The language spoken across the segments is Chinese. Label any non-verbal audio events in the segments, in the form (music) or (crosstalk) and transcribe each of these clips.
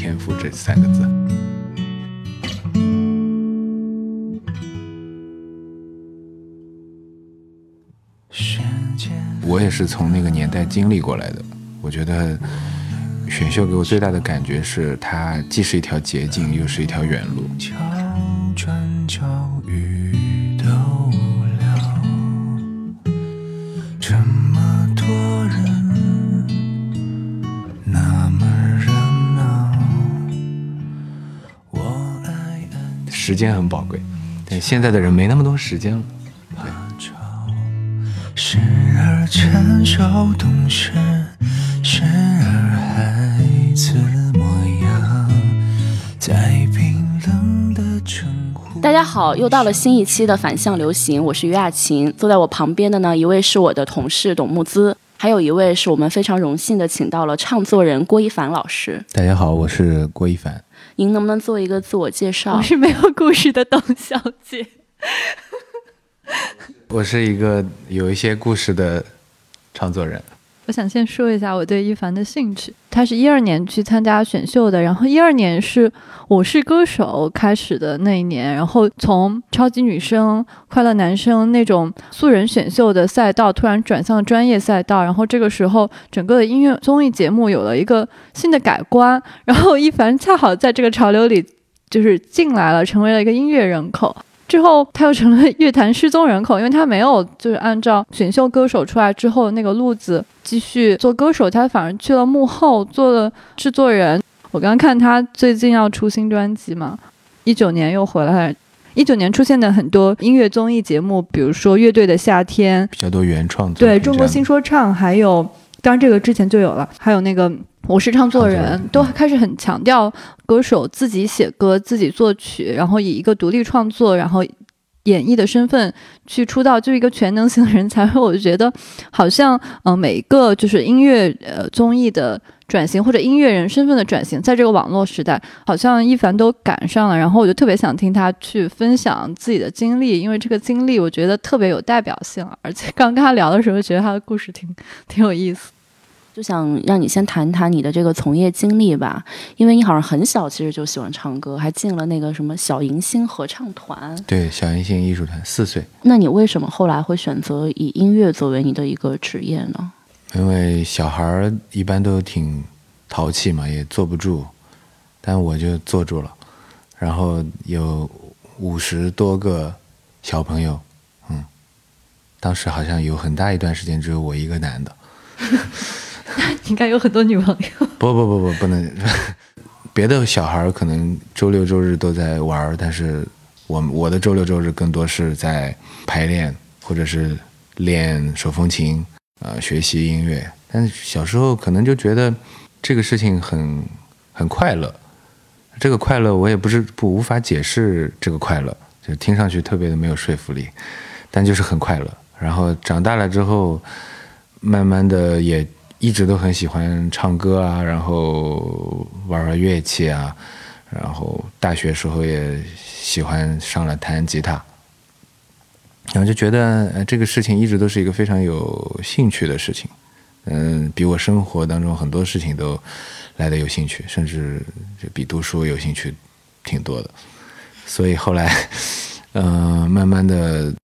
天赋这三个字。我也是从那个年代经历过来的。我觉得选秀给我最大的感觉是，它既是一条捷径，又是一条远路。时间很宝贵，但现在的人没那么多时间了。时而成熟懂事，时而孩子模样，在冰冷的城。大家好，又到了新一期的反向流行，我是于雅琴。坐在我旁边的呢，一位是我的同事董木姿，还有一位是我们非常荣幸的请到了唱作人郭一凡老师。大家好，我是郭一凡。您能不能做一个自我介绍？我是没有故事的董小姐。(laughs) 我是一个有一些故事的创作人。我想先说一下我对一凡的兴趣。他是一二年去参加选秀的，然后一二年是我是歌手开始的那一年，然后从超级女声、快乐男生那种素人选秀的赛道突然转向专业赛道，然后这个时候整个的音乐综艺节目有了一个新的改观，然后一凡恰好在这个潮流里就是进来了，成为了一个音乐人口。之后，他又成了乐坛失踪人口，因为他没有就是按照选秀歌手出来之后那个路子继续做歌手，他反而去了幕后做了制作人。我刚刚看他最近要出新专辑嘛，一九年又回来，一九年出现的很多音乐综艺节目，比如说《乐队的夏天》，比较多原创对中国新说唱，还有当然这个之前就有了，还有那个。我是唱作人，都开始很强调歌手自己写歌、自己作曲，然后以一个独立创作、然后演绎的身份去出道，就是一个全能型的人才。我就觉得，好像嗯，每一个就是音乐呃综艺的转型或者音乐人身份的转型，在这个网络时代，好像一凡都赶上了。然后我就特别想听他去分享自己的经历，因为这个经历我觉得特别有代表性，而且刚跟他聊的时候，觉得他的故事挺挺有意思。就想让你先谈谈你的这个从业经历吧，因为你好像很小其实就喜欢唱歌，还进了那个什么小迎星合唱团。对，小迎星艺术团，四岁。那你为什么后来会选择以音乐作为你的一个职业呢？因为小孩儿一般都挺淘气嘛，也坐不住，但我就坐住了。然后有五十多个小朋友，嗯，当时好像有很大一段时间只有我一个男的。(laughs) (laughs) 应该有很多女朋友。不不不不，不能。(laughs) 别的小孩可能周六周日都在玩，但是我我的周六周日更多是在排练，或者是练手风琴，呃，学习音乐。但小时候可能就觉得这个事情很很快乐，这个快乐我也不是不无法解释这个快乐，就听上去特别的没有说服力，但就是很快乐。然后长大了之后，慢慢的也。一直都很喜欢唱歌啊，然后玩玩乐器啊，然后大学时候也喜欢上了弹吉他，然后就觉得这个事情一直都是一个非常有兴趣的事情，嗯，比我生活当中很多事情都来的有兴趣，甚至比读书有兴趣挺多的，所以后来，嗯，慢慢的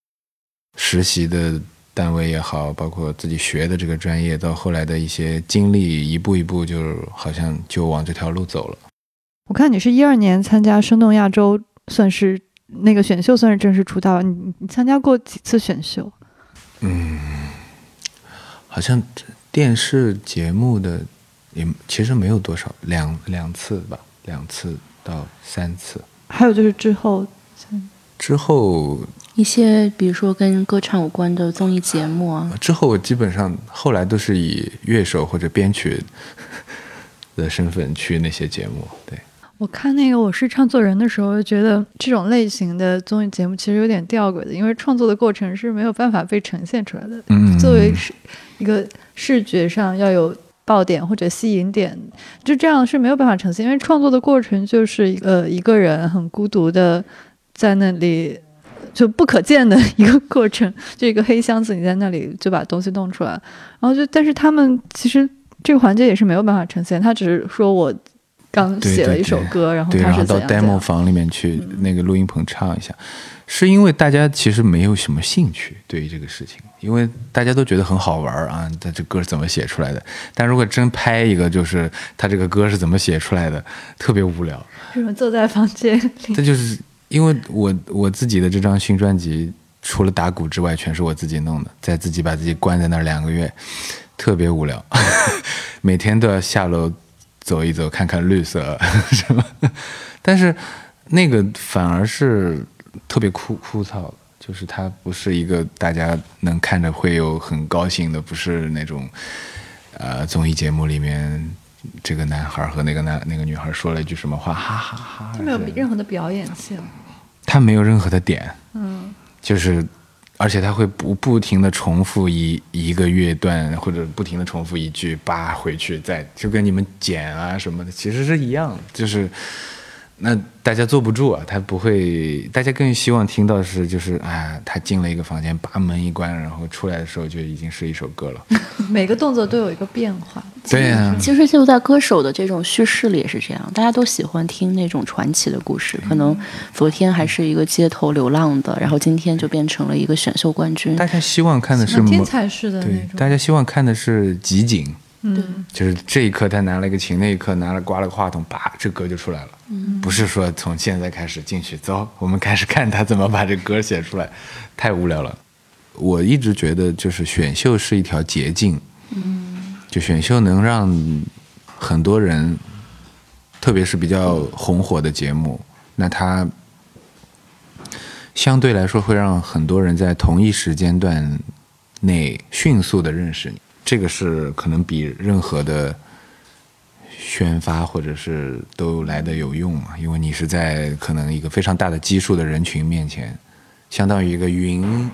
实习的。单位也好，包括自己学的这个专业，到后来的一些经历，一步一步就好像就往这条路走了。我看你是一二年参加《生动亚洲》，算是那个选秀，算是正式出道。你你参加过几次选秀？嗯，好像电视节目的也其实没有多少，两两次吧，两次到三次。还有就是之后，之后。一些比如说跟歌唱有关的综艺节目啊，之后我基本上后来都是以乐手或者编曲的身份去那些节目。对，我看那个我是唱作人的时候，觉得这种类型的综艺节目其实有点吊诡的，因为创作的过程是没有办法被呈现出来的。嗯，作为是一个视觉上要有爆点或者吸引点，就这样是没有办法呈现，因为创作的过程就是呃一个人很孤独的在那里。就不可见的一个过程，就一个黑箱子，你在那里就把东西弄出来，然后就，但是他们其实这个环节也是没有办法呈现，他只是说我刚写了一首歌，然后对，然后到 demo 房里面去那个录音棚唱一下，是因为大家其实没有什么兴趣对于这个事情，因为大家都觉得很好玩啊，他这歌怎么写出来的？但如果真拍一个，就是他这个歌是怎么写出来的，特别无聊。为什么坐在房间里？这就是因为我我自己的这张新专辑，除了打鼓之外，全是我自己弄的，在自己把自己关在那儿两个月，特别无聊，(laughs) 每天都要下楼。走一走，看看绿色 (laughs) 什么，但是那个反而是特别枯枯燥，就是它不是一个大家能看着会有很高兴的，不是那种呃综艺节目里面这个男孩和那个男那个女孩说了一句什么话，哈哈哈，他没有任何的表演性，他没有任何的点，嗯，就是。而且他会不不停的重复一一个乐段，或者不停的重复一句，叭回去再就跟你们剪啊什么的其实是一样的，就是。那大家坐不住啊，他不会，大家更希望听到是就是啊，他进了一个房间，把门一关，然后出来的时候就已经是一首歌了。(laughs) 每个动作都有一个变化。对呀，其实就在歌手的这种叙事里也是这样，大家都喜欢听那种传奇的故事。可能昨天还是一个街头流浪的，然后今天就变成了一个选秀冠军。大家希望看的是天才式的那种。大家希望看的是集锦。嗯，就是这一刻他拿了一个琴，那一刻拿了刮了个话筒，叭，这歌就出来了。嗯，不是说从现在开始进去，走，我们开始看他怎么把这歌写出来，(laughs) 太无聊了。我一直觉得，就是选秀是一条捷径。嗯，就选秀能让很多人，特别是比较红火的节目，那它相对来说会让很多人在同一时间段内迅速的认识你。这个是可能比任何的宣发或者是都来的有用嘛？因为你是在可能一个非常大的基数的人群面前，相当于一个云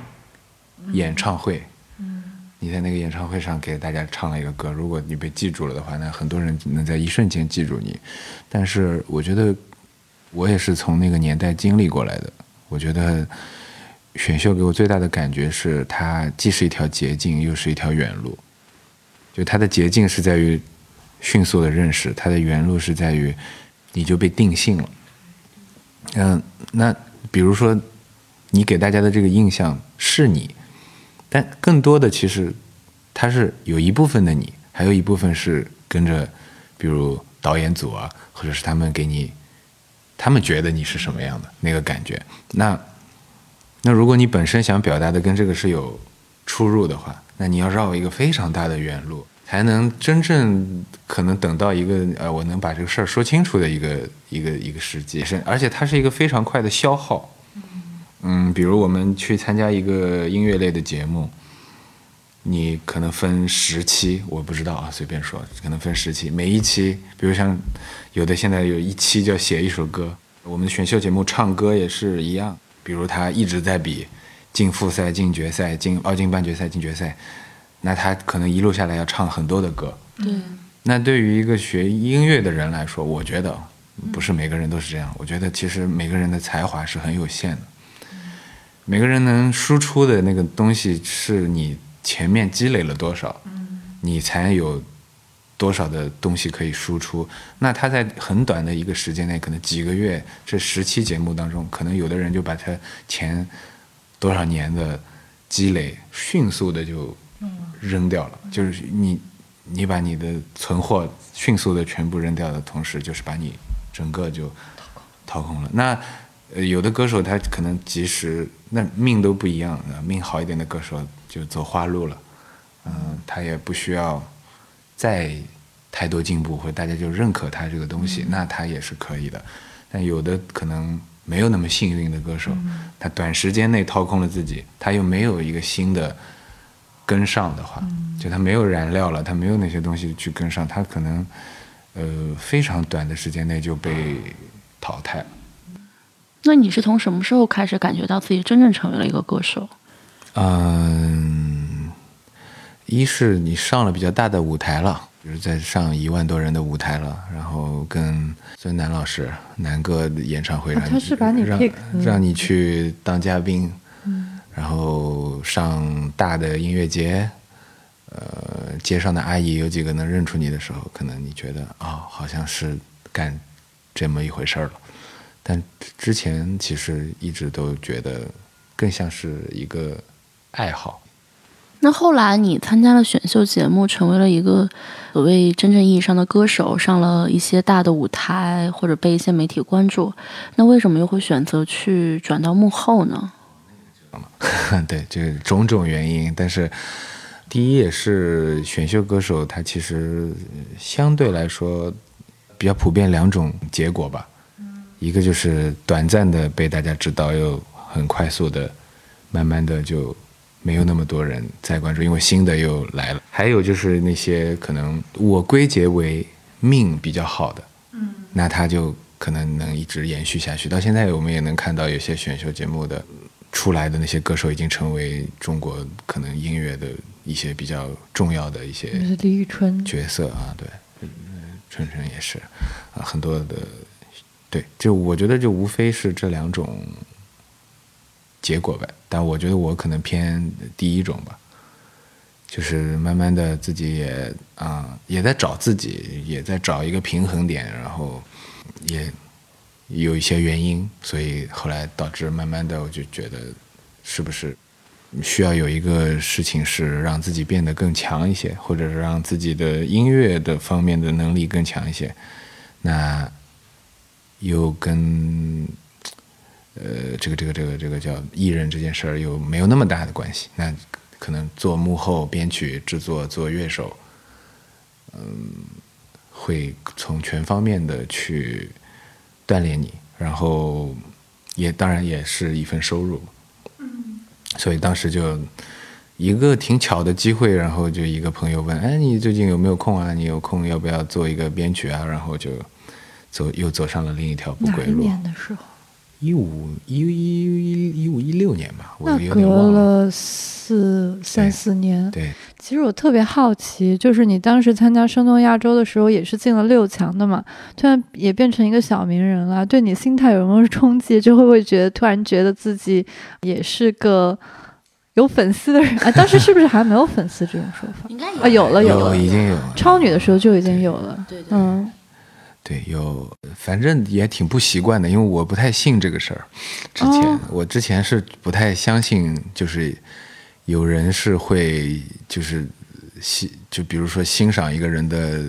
演唱会。你在那个演唱会上给大家唱了一个歌，如果你被记住了的话，那很多人能在一瞬间记住你。但是我觉得我也是从那个年代经历过来的，我觉得选秀给我最大的感觉是，它既是一条捷径，又是一条远路。就它的捷径是在于迅速的认识，它的原路是在于你就被定性了。嗯，那比如说你给大家的这个印象是你，但更多的其实它是有一部分的你，还有一部分是跟着，比如导演组啊，或者是他们给你，他们觉得你是什么样的那个感觉。那那如果你本身想表达的跟这个是有出入的话。那你要绕一个非常大的远路，才能真正可能等到一个呃，我能把这个事儿说清楚的一个一个一个时机，是而且它是一个非常快的消耗。嗯，比如我们去参加一个音乐类的节目，你可能分十期，我不知道啊，随便说，可能分十期，每一期，比如像有的现在有一期叫写一首歌，我们的选秀节目唱歌也是一样，比如他一直在比。进复赛、进决赛、进奥进半决赛、进决赛，那他可能一路下来要唱很多的歌。对。那对于一个学音乐的人来说，我觉得不是每个人都是这样。我觉得其实每个人的才华是很有限的，每个人能输出的那个东西是你前面积累了多少，你才有多少的东西可以输出。那他在很短的一个时间内，可能几个月，这十期节目当中，可能有的人就把他前。多少年的积累，迅速的就扔掉了。就是你，你把你的存货迅速的全部扔掉的同时，就是把你整个就掏空了。那有的歌手他可能及时，那命都不一样。命好一点的歌手就走花路了，嗯，他也不需要再太多进步，或者大家就认可他这个东西，那他也是可以的。但有的可能。没有那么幸运的歌手，他短时间内掏空了自己，他又没有一个新的跟上的话，就他没有燃料了，他没有那些东西去跟上，他可能呃非常短的时间内就被淘汰了。那你是从什么时候开始感觉到自己真正成为了一个歌手？嗯，一是你上了比较大的舞台了。就是在上一万多人的舞台了，然后跟孙楠老师南哥演唱会，他是把你让让你去当嘉宾，然后上大的音乐节，呃，街上的阿姨有几个能认出你的时候，可能你觉得啊，好像是干这么一回事儿了。但之前其实一直都觉得更像是一个爱好。那后来你参加了选秀节目，成为了一个所谓真正意义上的歌手，上了一些大的舞台，或者被一些媒体关注。那为什么又会选择去转到幕后呢？(laughs) 对，这种种原因。但是第一也是选秀歌手，他其实相对来说比较普遍两种结果吧。一个就是短暂的被大家知道，又很快速的，慢慢的就。没有那么多人在关注，因为新的又来了。还有就是那些可能我归结为命比较好的，嗯，那他就可能能一直延续下去。到现在我们也能看到有些选秀节目的出来的那些歌手已经成为中国可能音乐的一些比较重要的一些李宇春角色啊，对，春春也是啊，很多的对，就我觉得就无非是这两种。结果呗，但我觉得我可能偏第一种吧，就是慢慢的自己也啊也在找自己，也在找一个平衡点，然后也有一些原因，所以后来导致慢慢的我就觉得是不是需要有一个事情是让自己变得更强一些，或者是让自己的音乐的方面的能力更强一些，那又跟。呃，这个这个这个这个叫艺人这件事儿又没有那么大的关系，那可能做幕后编曲、制作、做乐手，嗯，会从全方面的去锻炼你，然后也当然也是一份收入，嗯，所以当时就一个挺巧的机会，然后就一个朋友问，哎，你最近有没有空啊？你有空要不要做一个编曲啊？然后就走又走上了另一条不归路。年的时候？一五一一一一五一六年吧，我那隔了四三四年。对，其实我特别好奇，就是你当时参加声动亚洲的时候，也是进了六强的嘛，突然也变成一个小名人了，对你心态有没有冲击？就会不会觉得突然觉得自己也是个有粉丝的人啊？当时是不是还没有粉丝这种说法？应该啊，有了有了，已经有超女的时候就已经有了，对对，嗯。对，有，反正也挺不习惯的，因为我不太信这个事儿。之前我之前是不太相信，就是有人是会就是欣，就比如说欣赏一个人的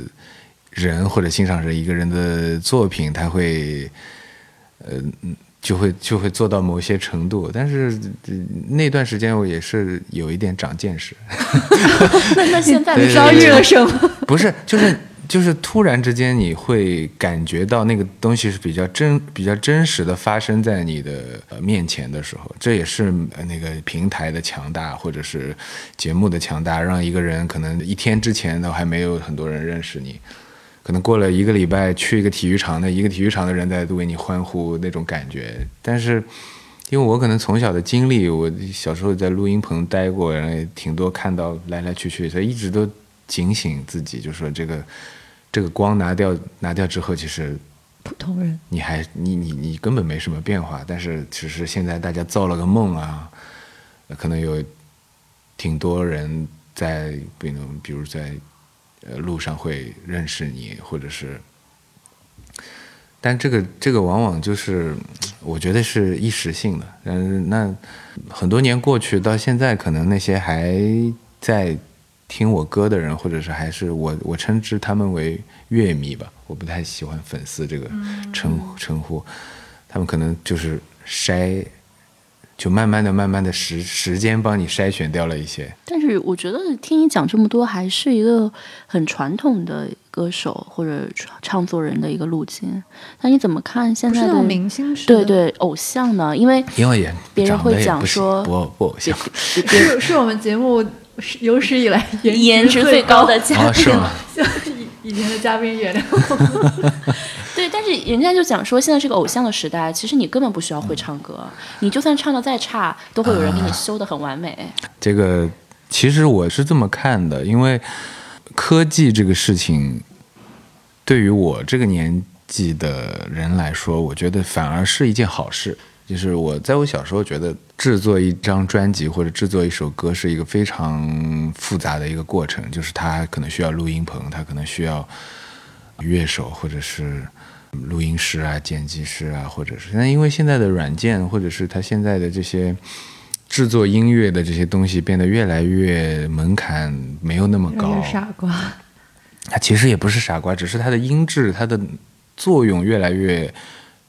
人，或者欣赏着一个人的作品，他会呃就会就会做到某些程度。但是那段时间我也是有一点长见识。(laughs) 那那现在遭遇了什么？不是，就是。就是突然之间，你会感觉到那个东西是比较真、比较真实的发生在你的面前的时候，这也是那个平台的强大，或者是节目的强大，让一个人可能一天之前都还没有很多人认识你，可能过了一个礼拜去一个体育场，那一个体育场的人在为你欢呼那种感觉。但是，因为我可能从小的经历，我小时候在录音棚待过，然后也挺多看到来来去去，所以一直都。警醒自己，就说这个，这个光拿掉拿掉之后，其实普通人，你还你你你根本没什么变化。但是其实现在大家造了个梦啊，可能有挺多人在，比如比如在呃路上会认识你，或者是，但这个这个往往就是我觉得是一时性的。嗯，那很多年过去到现在，可能那些还在。听我歌的人，或者是还是我，我称之他们为乐迷吧，我不太喜欢粉丝这个称称呼，他们可能就是筛，就慢慢的、慢慢的时时间帮你筛选掉了一些。但是我觉得听你讲这么多，还是一个很传统的歌手或者唱作人的一个路径。那你怎么看现在的明星？对对，偶像呢？因为因为也别人会讲说不不偶像，(laughs) 是是我们节目。有史以来 (laughs) 颜值最高的嘉宾，像 (laughs) 以前的嘉宾原谅我。(laughs) 对，但是人家就讲说，现在是个偶像的时代，其实你根本不需要会唱歌，你就算唱的再差，都会有人给你修的很完美。这个其实我是这么看的，因为科技这个事情，对于我这个年纪的人来说，我觉得反而是一件好事。就是我在我小时候觉得制作一张专辑或者制作一首歌是一个非常复杂的一个过程，就是它可能需要录音棚，它可能需要乐手或者是录音师啊、剪辑师啊，或者是那因为现在的软件，或者是它现在的这些制作音乐的这些东西变得越来越门槛没有那么高。傻瓜，他其实也不是傻瓜，只是他的音质、它的作用越来越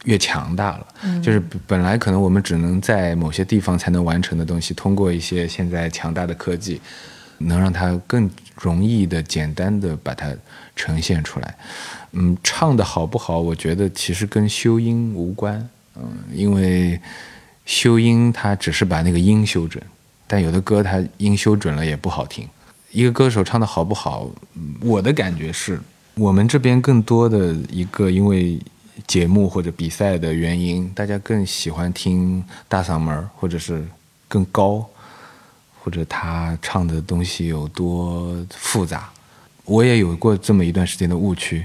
越强大了。就是本来可能我们只能在某些地方才能完成的东西，通过一些现在强大的科技，能让它更容易的、简单的把它呈现出来。嗯，唱的好不好？我觉得其实跟修音无关。嗯，因为修音它只是把那个音修准，但有的歌它音修准了也不好听。一个歌手唱的好不好，我的感觉是我们这边更多的一个因为节目或者比赛的原因，大家更喜欢听大嗓门或者是更高，或者他唱的东西有多复杂。我也有过这么一段时间的误区。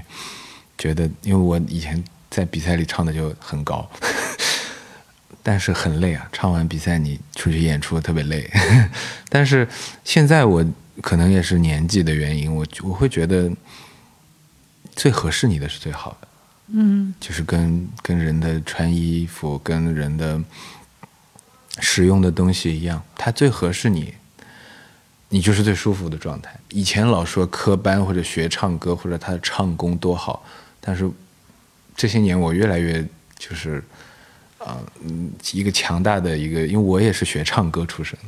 觉得，因为我以前在比赛里唱的就很高，(laughs) 但是很累啊。唱完比赛你出去演出特别累，(laughs) 但是现在我可能也是年纪的原因，我我会觉得最合适你的是最好的。嗯，就是跟跟人的穿衣服、跟人的使用的东西一样，它最合适你，你就是最舒服的状态。以前老说科班或者学唱歌或者他的唱功多好。但是这些年我越来越就是，啊，嗯，一个强大的一个，因为我也是学唱歌出身，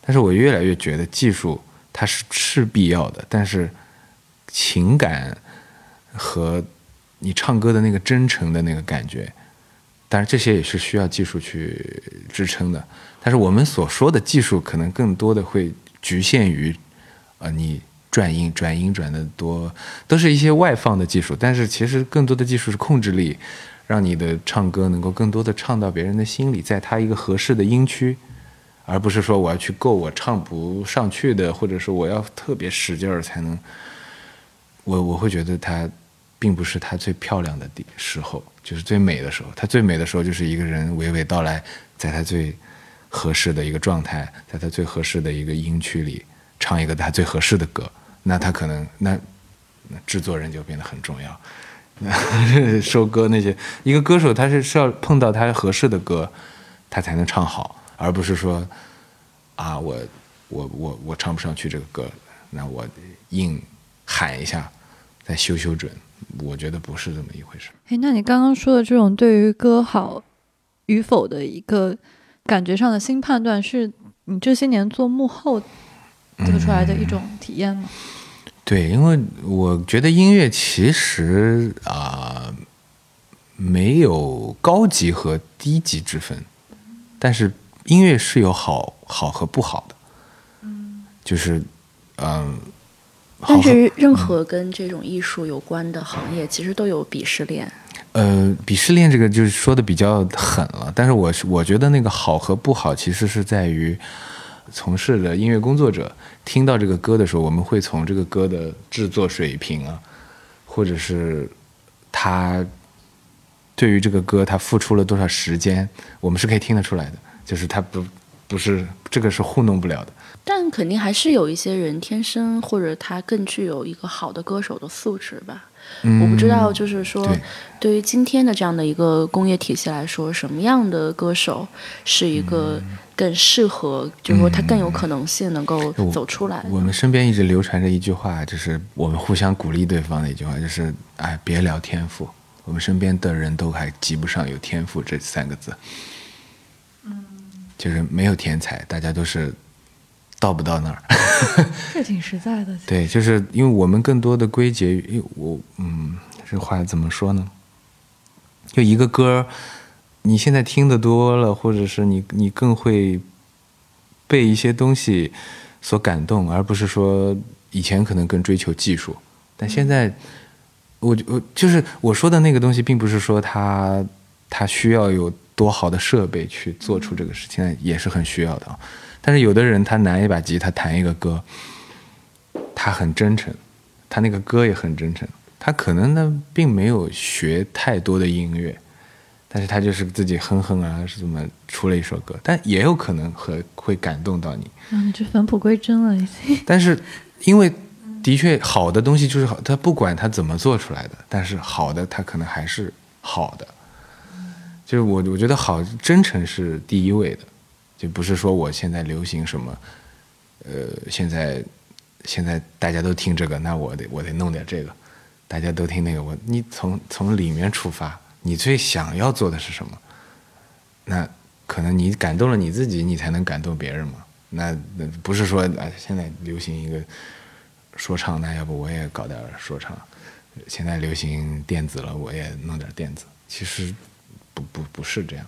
但是我越来越觉得技术它是是必要的，但是情感和你唱歌的那个真诚的那个感觉，当然这些也是需要技术去支撑的，但是我们所说的技术可能更多的会局限于，啊，你。转音转音转的多，都是一些外放的技术，但是其实更多的技术是控制力，让你的唱歌能够更多的唱到别人的心里，在他一个合适的音区，而不是说我要去够我唱不上去的，或者说我要特别使劲儿才能。我我会觉得他并不是他最漂亮的地时候，就是最美的时候。他最美的时候就是一个人娓娓道来，在他最合适的一个状态，在他最合适的一个音区里唱一个他最合适的歌。那他可能那，制作人就变得很重要。(laughs) 收歌那些，一个歌手他是是要碰到他合适的歌，他才能唱好，而不是说，啊我我我我唱不上去这个歌，那我硬喊一下，再修修准。我觉得不是这么一回事。哎，那你刚刚说的这种对于歌好与否的一个感觉上的新判断，是你这些年做幕后得出来的一种体验吗？对，因为我觉得音乐其实啊没有高级和低级之分，但是音乐是有好好和不好的，嗯，就是嗯，但是任何跟这种艺术有关的行业，其实都有鄙视链。呃，鄙视链这个就是说的比较狠了，但是我是我觉得那个好和不好，其实是在于。从事的音乐工作者听到这个歌的时候，我们会从这个歌的制作水平啊，或者是他对于这个歌他付出了多少时间，我们是可以听得出来的。就是他不不是这个是糊弄不了的。但肯定还是有一些人天生或者他更具有一个好的歌手的素质吧。我不知道，就是说，对于今天的这样的一个工业体系来说，什么样的歌手是一个。更适合，就是说他更有可能性能够走出来。我们身边一直流传着一句话，就是我们互相鼓励对方的一句话，就是“哎，别聊天赋，我们身边的人都还及不上有天赋这三个字。”嗯，就是没有天才，大家都是到不到那儿。(laughs) 这挺实在的。对，就是因为我们更多的归结于我，嗯，这话怎么说呢？就一个歌。你现在听的多了，或者是你你更会被一些东西所感动，而不是说以前可能更追求技术，但现在我我就是我说的那个东西，并不是说他他需要有多好的设备去做出这个事情，也是很需要的啊。但是有的人他拿一把吉他弹一个歌，他很真诚，他那个歌也很真诚，他可能呢并没有学太多的音乐。但是他就是自己哼哼啊，是怎么出了一首歌？但也有可能和会感动到你。嗯，就返璞归真了已经。(laughs) 但是，因为的确好的东西就是好，他不管他怎么做出来的，但是好的他可能还是好的。就是我我觉得好真诚是第一位的，就不是说我现在流行什么，呃，现在现在大家都听这个，那我得我得弄点这个，大家都听那个，我你从从里面出发，你最想要做的是什么？那可能你感动了你自己，你才能感动别人嘛。那那不是说啊，现在流行一个说唱，那要不我也搞点说唱。现在流行电子了，我也弄点电子。其实。不不不是这样。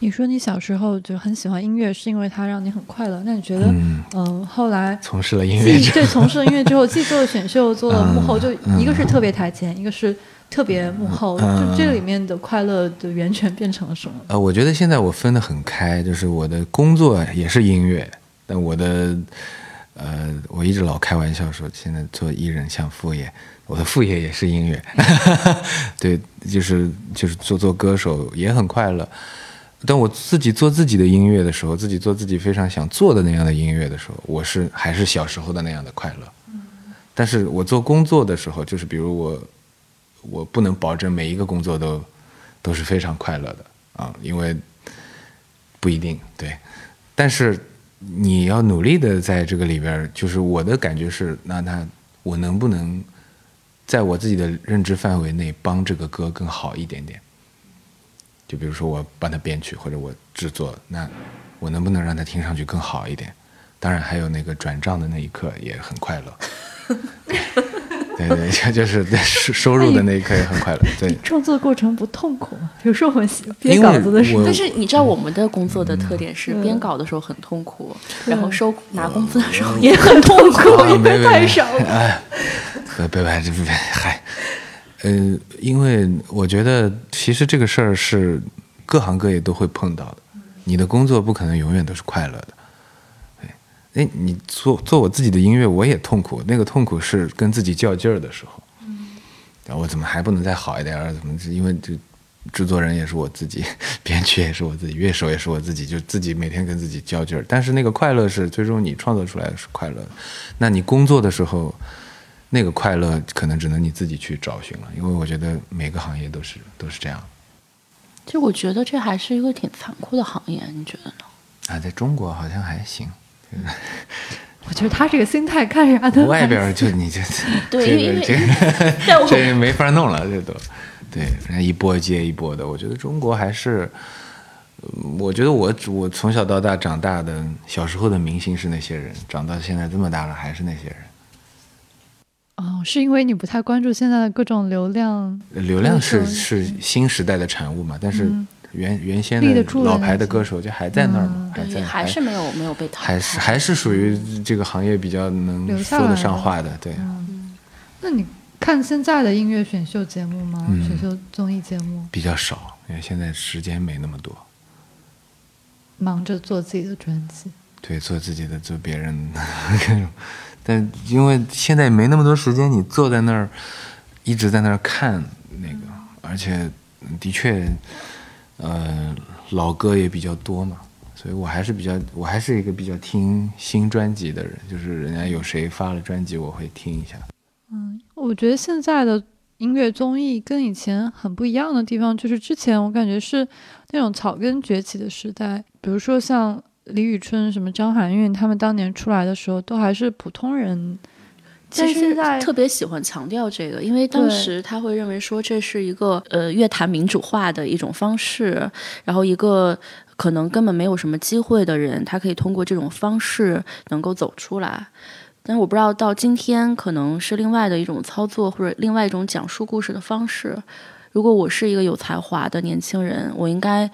你说你小时候就很喜欢音乐，是因为它让你很快乐。那你觉得，嗯，后来从事了音乐，对，从事了音乐之后，既做了选秀，做了幕后，(laughs) 就一个是特别台前，一个是特别幕后，就这里面的快乐的源泉变成了什么？呃，我觉得现在我分得很开，就是我的工作也是音乐，但我的，呃，我一直老开玩笑说，现在做艺人像副业。我的副业也是音乐，(laughs) 对，就是就是做做歌手也很快乐。但我自己做自己的音乐的时候，自己做自己非常想做的那样的音乐的时候，我是还是小时候的那样的快乐。但是我做工作的时候，就是比如我，我不能保证每一个工作都都是非常快乐的啊，因为不一定对。但是你要努力的在这个里边，就是我的感觉是，那那我能不能？在我自己的认知范围内，帮这个歌更好一点点。就比如说，我帮他编曲或者我制作，那我能不能让他听上去更好一点？当然，还有那个转账的那一刻也很快乐。(laughs) 对对，(laughs) 就是收收入的那一刻也很快乐。(laughs) 对，创作过程不痛苦吗？比如说我们编稿子的时候，但是你知道我们的工作的特点是编稿的时候很痛苦，然后收拿工资的时候也很痛苦，因为太少了。别别别别嗨，呃，因为我觉得其实这个事儿是各行各业都会碰到的。你的工作不可能永远都是快乐的。哎，你做做我自己的音乐，我也痛苦。那个痛苦是跟自己较劲儿的时候。嗯，我怎么还不能再好一点？怎么？因为这制作人也是我自己，(laughs) 编曲也是我自己，乐手也是我自己，就自己每天跟自己较劲儿。但是那个快乐是最终你创作出来的是快乐的。那你工作的时候。那个快乐可能只能你自己去找寻了，因为我觉得每个行业都是都是这样。其实我觉得这还是一个挺残酷的行业，你觉得呢？啊，在中国好像还行。(laughs) 我觉得他这个心态看啥都外边就你这 (laughs) 对，因为这 (laughs) 这没法弄了，这都对，人家一波接一波的。我觉得中国还是，我觉得我我从小到大长大的小时候的明星是那些人，长到现在这么大了还是那些人。哦，是因为你不太关注现在的各种流量？流量是是新时代的产物嘛？但是原原先的老牌的歌手就还在那儿嘛？还在还是没有没有被淘汰？还是还是属于这个行业比较能说得上话的？对。那你看现在的音乐选秀节目吗？选秀综艺节目比较少，因为现在时间没那么多，忙着做自己的专辑。对，做自己的，做别人的。但因为现在没那么多时间，你坐在那儿一直在那儿看那个，而且的确，呃，老歌也比较多嘛，所以我还是比较，我还是一个比较听新专辑的人，就是人家有谁发了专辑，我会听一下。嗯，我觉得现在的音乐综艺跟以前很不一样的地方，就是之前我感觉是那种草根崛起的时代，比如说像。李宇春、什么张含韵，他们当年出来的时候都还是普通人。其实特别喜欢强调这个，因为当时他会认为说这是一个呃乐坛民主化的一种方式，然后一个可能根本没有什么机会的人，他可以通过这种方式能够走出来。但是我不知道到今天可能是另外的一种操作，或者另外一种讲述故事的方式。如果我是一个有才华的年轻人，我应该。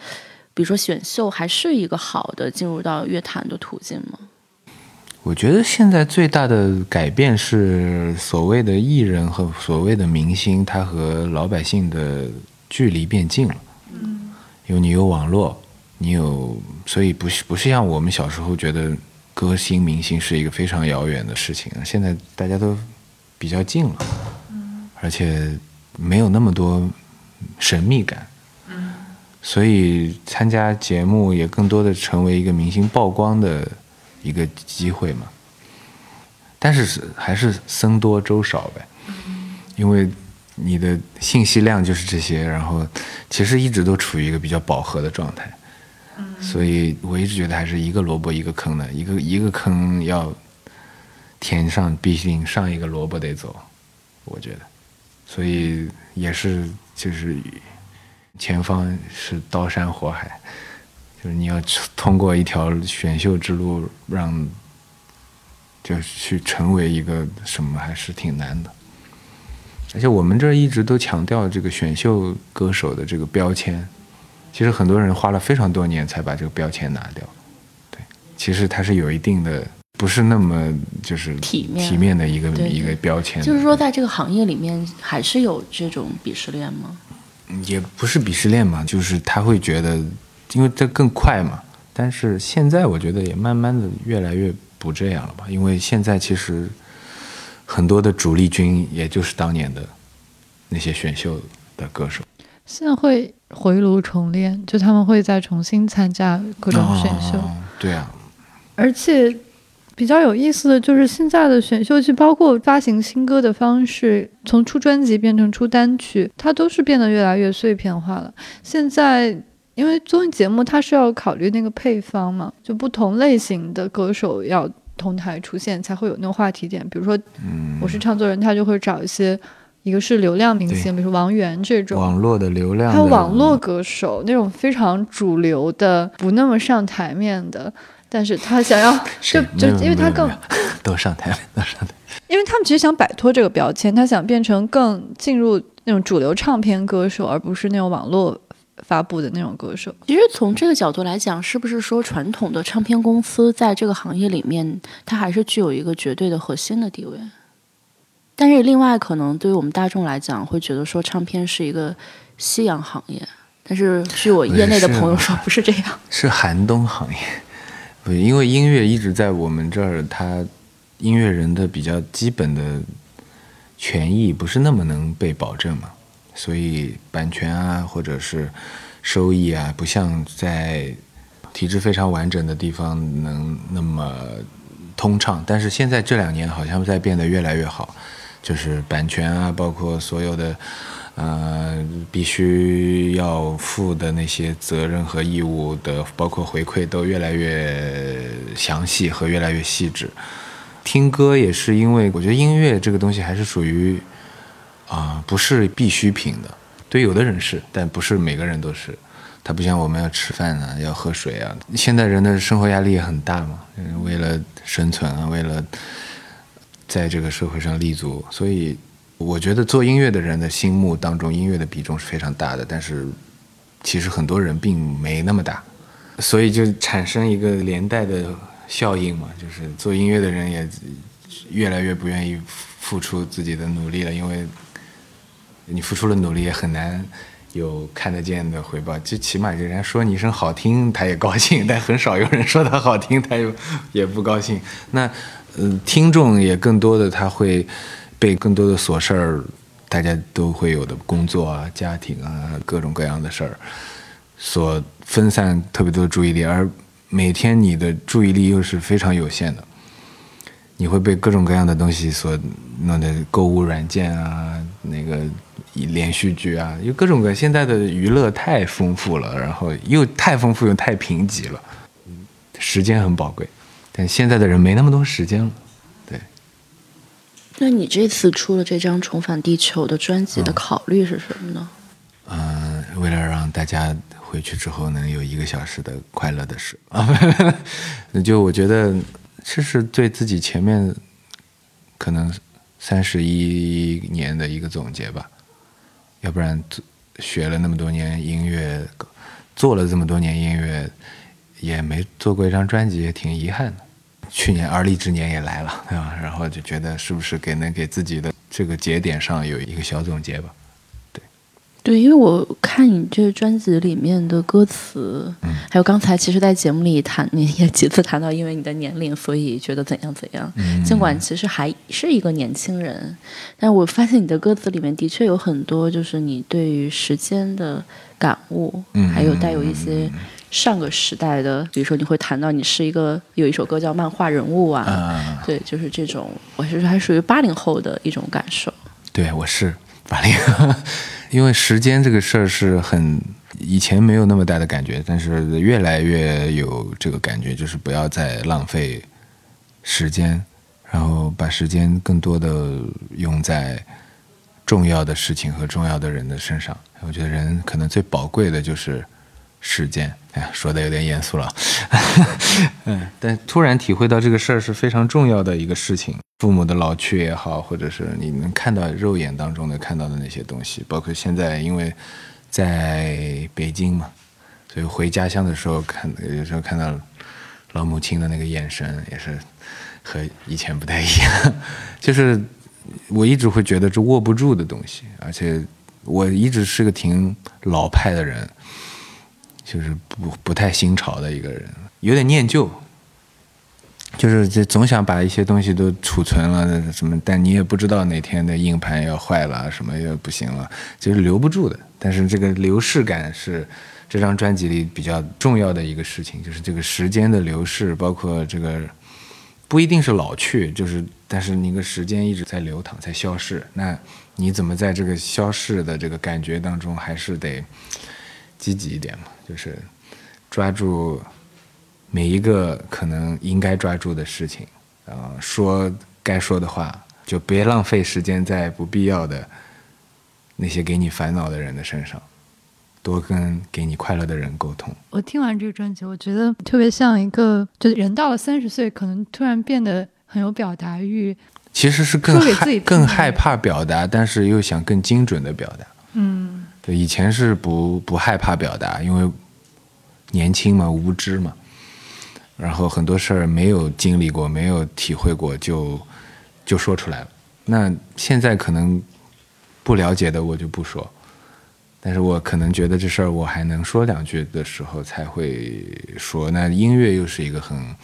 比如说选秀还是一个好的进入到乐坛的途径吗？我觉得现在最大的改变是所谓的艺人和所谓的明星，他和老百姓的距离变近了。嗯，因为你有网络，你有，所以不是不是像我们小时候觉得歌星明星是一个非常遥远的事情，现在大家都比较近了，嗯，而且没有那么多神秘感。所以参加节目也更多的成为一个明星曝光的一个机会嘛，但是是还是僧多粥少呗，因为你的信息量就是这些，然后其实一直都处于一个比较饱和的状态。所以我一直觉得还是一个萝卜一个坑的，一个一个坑要填上，毕竟上一个萝卜得走，我觉得。所以也是就是前方是刀山火海，就是你要通过一条选秀之路，让就去成为一个什么，还是挺难的。而且我们这一直都强调这个选秀歌手的这个标签。其实很多人花了非常多年才把这个标签拿掉，对，其实它是有一定的，不是那么就是体面体面的一个一个标签。就是说，在这个行业里面，还是有这种鄙视链吗？也不是鄙视链嘛，就是他会觉得，因为这更快嘛。但是现在我觉得也慢慢的越来越不这样了吧，因为现在其实很多的主力军，也就是当年的那些选秀的歌手。现在会回炉重练，就他们会再重新参加各种选秀。对啊，而且比较有意思的就是现在的选秀剧，包括发行新歌的方式，从出专辑变成出单曲，它都是变得越来越碎片化了。现在因为综艺节目它是要考虑那个配方嘛，就不同类型的歌手要同台出现才会有那个话题点。比如说，我是唱作人，他就会找一些。一个是流量明星，比如说王源这种。网络的流量，还有网络歌手那种非常主流的、不那么上台面的，但是他想要 (laughs) 就就因为他更 (laughs) 都上台都上台，(laughs) 因为他们其实想摆脱这个标签，他想变成更进入那种主流唱片歌手，而不是那种网络发布的那种歌手。其实从这个角度来讲，是不是说传统的唱片公司在这个行业里面，它还是具有一个绝对的核心的地位？但是另外，可能对于我们大众来讲，会觉得说唱片是一个夕阳行业。但是据我业内的朋友说，不是这样，是寒冬行业。不，因为音乐一直在我们这儿，它音乐人的比较基本的权益不是那么能被保证嘛，所以版权啊，或者是收益啊，不像在体制非常完整的地方能那么通畅。但是现在这两年好像在变得越来越好。就是版权啊，包括所有的，呃，必须要负的那些责任和义务的，包括回馈都越来越详细和越来越细致。听歌也是因为我觉得音乐这个东西还是属于啊，不是必需品的。对有的人是，但不是每个人都是。它不像我们要吃饭啊，要喝水啊。现在人的生活压力也很大嘛，为了生存啊，为了。在这个社会上立足，所以我觉得做音乐的人的心目当中，音乐的比重是非常大的。但是其实很多人并没那么大，所以就产生一个连带的效应嘛，就是做音乐的人也越来越不愿意付出自己的努力了，因为你付出了努力也很难有看得见的回报。就起码人家说你一声好听，他也高兴，但很少有人说他好听，他又也不高兴。那。嗯，听众也更多的他会被更多的琐事儿，大家都会有的工作啊、家庭啊各种各样的事儿所分散特别多的注意力，而每天你的注意力又是非常有限的，你会被各种各样的东西所弄的购物软件啊、那个连续剧啊，因为各种各现在的娱乐太丰富了，然后又太丰富又太贫瘠了，时间很宝贵。但现在的人没那么多时间了，对。那你这次出了这张《重返地球》的专辑的考虑是什么呢？嗯，为了让大家回去之后能有一个小时的快乐的事啊，那 (laughs) 就我觉得这是对自己前面可能三十一年的一个总结吧。要不然做学了那么多年音乐，做了这么多年音乐。也没做过一张专辑，也挺遗憾的。去年而立之年也来了，对吧？然后就觉得是不是给能给自己的这个节点上有一个小总结吧？对，因为我看你这个专辑里面的歌词，嗯，还有刚才其实，在节目里谈，你也几次谈到，因为你的年龄，所以觉得怎样怎样。嗯，尽管其实还是一个年轻人，但我发现你的歌词里面的确有很多，就是你对于时间的感悟，嗯，还有带有一些。上个时代的，比如说你会谈到你是一个有一首歌叫《漫画人物》啊，对，就是这种，我是还属于八零后的一种感受。对，我是八零，因为时间这个事儿是很以前没有那么大的感觉，但是越来越有这个感觉，就是不要再浪费时间，然后把时间更多的用在重要的事情和重要的人的身上。我觉得人可能最宝贵的就是时间。哎呀，说的有点严肃了，(laughs) 嗯，但突然体会到这个事儿是非常重要的一个事情。父母的老去也好，或者是你能看到肉眼当中的看到的那些东西，包括现在因为在北京嘛，所以回家乡的时候看，有时候看到老母亲的那个眼神，也是和以前不太一样。(laughs) 就是我一直会觉得这握不住的东西，而且我一直是个挺老派的人。就是不不太新潮的一个人，有点念旧，就是这总想把一些东西都储存了什么，但你也不知道哪天的硬盘要坏了，什么又不行了，就是留不住的。但是这个流逝感是这张专辑里比较重要的一个事情，就是这个时间的流逝，包括这个不一定是老去，就是但是那个时间一直在流淌，在消逝。那你怎么在这个消逝的这个感觉当中，还是得积极一点嘛？就是抓住每一个可能应该抓住的事情，啊，说该说的话，就别浪费时间在不必要的那些给你烦恼的人的身上，多跟给你快乐的人沟通。我听完这个专辑，我觉得特别像一个，就是人到了三十岁，可能突然变得很有表达欲，其实是更害更害怕表达，但是又想更精准的表达。嗯。对，以前是不不害怕表达，因为年轻嘛，无知嘛，然后很多事儿没有经历过，没有体会过，就就说出来了。那现在可能不了解的我就不说，但是我可能觉得这事儿我还能说两句的时候才会说。那音乐又是一个很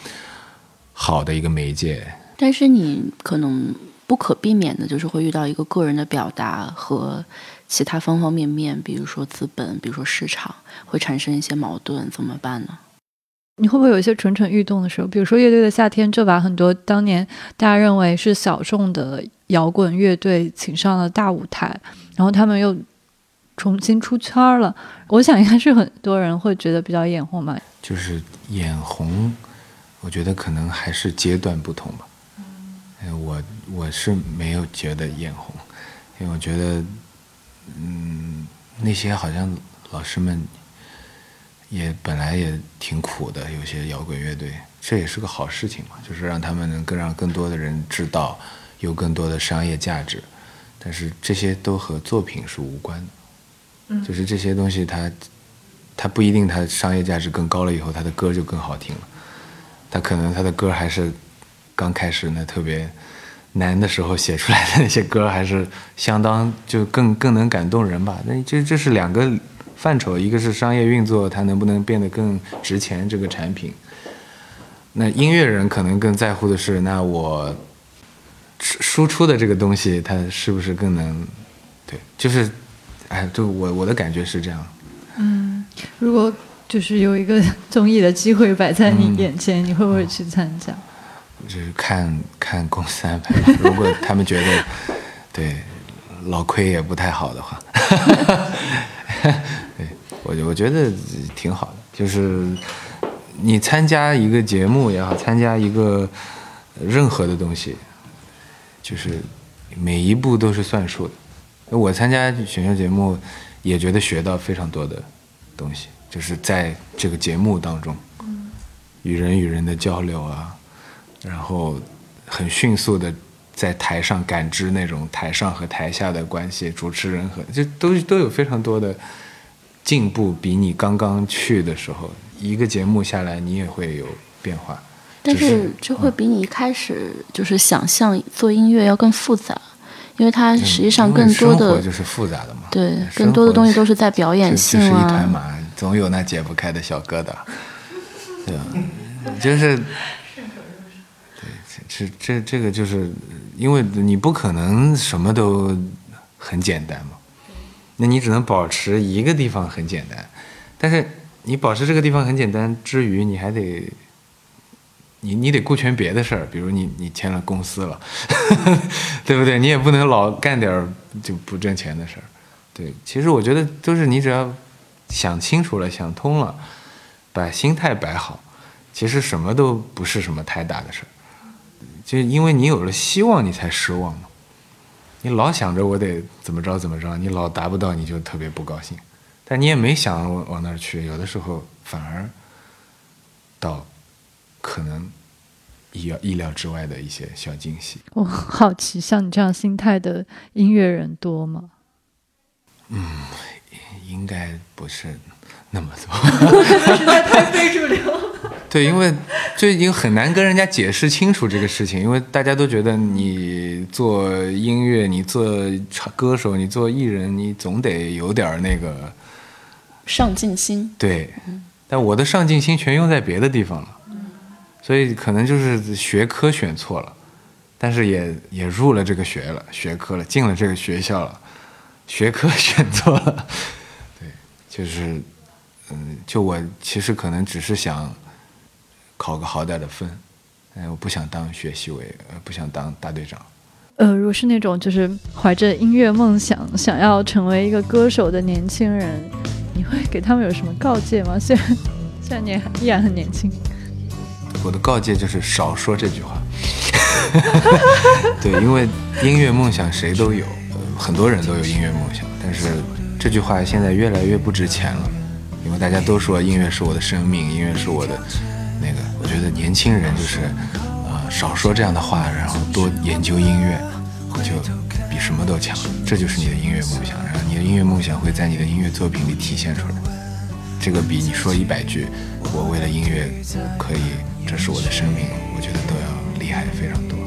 好的一个媒介，但是你可能不可避免的就是会遇到一个个人的表达和。其他方方面面，比如说资本，比如说市场，会产生一些矛盾，怎么办呢？你会不会有一些蠢蠢欲动的时候？比如说乐队的夏天，就把很多当年大家认为是小众的摇滚乐队请上了大舞台，然后他们又重新出圈了。我想应该是很多人会觉得比较眼红吧。就是眼红，我觉得可能还是阶段不同吧。嗯，我我是没有觉得眼红，因为我觉得。嗯，那些好像老师们也本来也挺苦的，有些摇滚乐队，这也是个好事情嘛，就是让他们能更让更多的人知道，有更多的商业价值。但是这些都和作品是无关的，嗯，就是这些东西它它不一定它商业价值更高了以后，它的歌就更好听了，它可能它的歌还是刚开始那特别。难的时候写出来的那些歌还是相当就更更能感动人吧？那这这是两个范畴，一个是商业运作，它能不能变得更值钱这个产品。那音乐人可能更在乎的是，那我输出的这个东西，它是不是更能对？就是，哎，就我我的感觉是这样。嗯，如果就是有一个综艺的机会摆在你眼前，你会不会去参加？就是看看公司安排，如果他们觉得对老亏也不太好的话，对 (laughs) 我我觉得挺好的。就是你参加一个节目也好，参加一个任何的东西，就是每一步都是算数的。我参加选秀节目也觉得学到非常多的东西，就是在这个节目当中，与人与人的交流啊。然后很迅速的在台上感知那种台上和台下的关系，主持人和就都都有非常多的进步，比你刚刚去的时候一个节目下来，你也会有变化。但是这会比你一开始就是想象做音乐要更复杂，因为它实际上更多的就是复杂的嘛。对，更多的东西都是在表演性啊。一团麻，总有那解不开的小疙瘩。对啊，就是。这这这个就是，因为你不可能什么都很简单嘛，那你只能保持一个地方很简单，但是你保持这个地方很简单之余，你还得你你得顾全别的事儿，比如你你签了公司了，(laughs) 对不对？你也不能老干点儿就不挣钱的事儿。对，其实我觉得都是你只要想清楚了、想通了，把心态摆好，其实什么都不是什么太大的事儿。就因为你有了希望，你才失望嘛。你老想着我得怎么着怎么着，你老达不到，你就特别不高兴。但你也没想往往那儿去，有的时候反而到可能意意料之外的一些小惊喜。我好奇，像你这样心态的音乐人多吗？嗯，应该不是那么多。(laughs) 实在太非主流。对，因为就已经很难跟人家解释清楚这个事情，因为大家都觉得你做音乐，你做唱歌手，你做艺人，你总得有点那个上进心。对，但我的上进心全用在别的地方了，所以可能就是学科选错了，但是也也入了这个学了学科了，进了这个学校了。学科选错了，(laughs) 对，就是，嗯，就我其实可能只是想考个好点的分，哎，我不想当学习委，呃，不想当大队长。呃，如果是那种就是怀着音乐梦想，想要成为一个歌手的年轻人，你会给他们有什么告诫吗？虽然虽然你依然很年轻，我的告诫就是少说这句话。(laughs) 对，因为音乐梦想谁都有。很多人都有音乐梦想，但是这句话现在越来越不值钱了，因为大家都说音乐是我的生命，音乐是我的那个。觉得年轻人就是，呃，少说这样的话，然后多研究音乐，就比什么都强。这就是你的音乐梦想，然后你的音乐梦想会在你的音乐作品里体现出来。这个比你说一百句“我为了音乐可以，这是我的生命”，我觉得都要厉害非常多。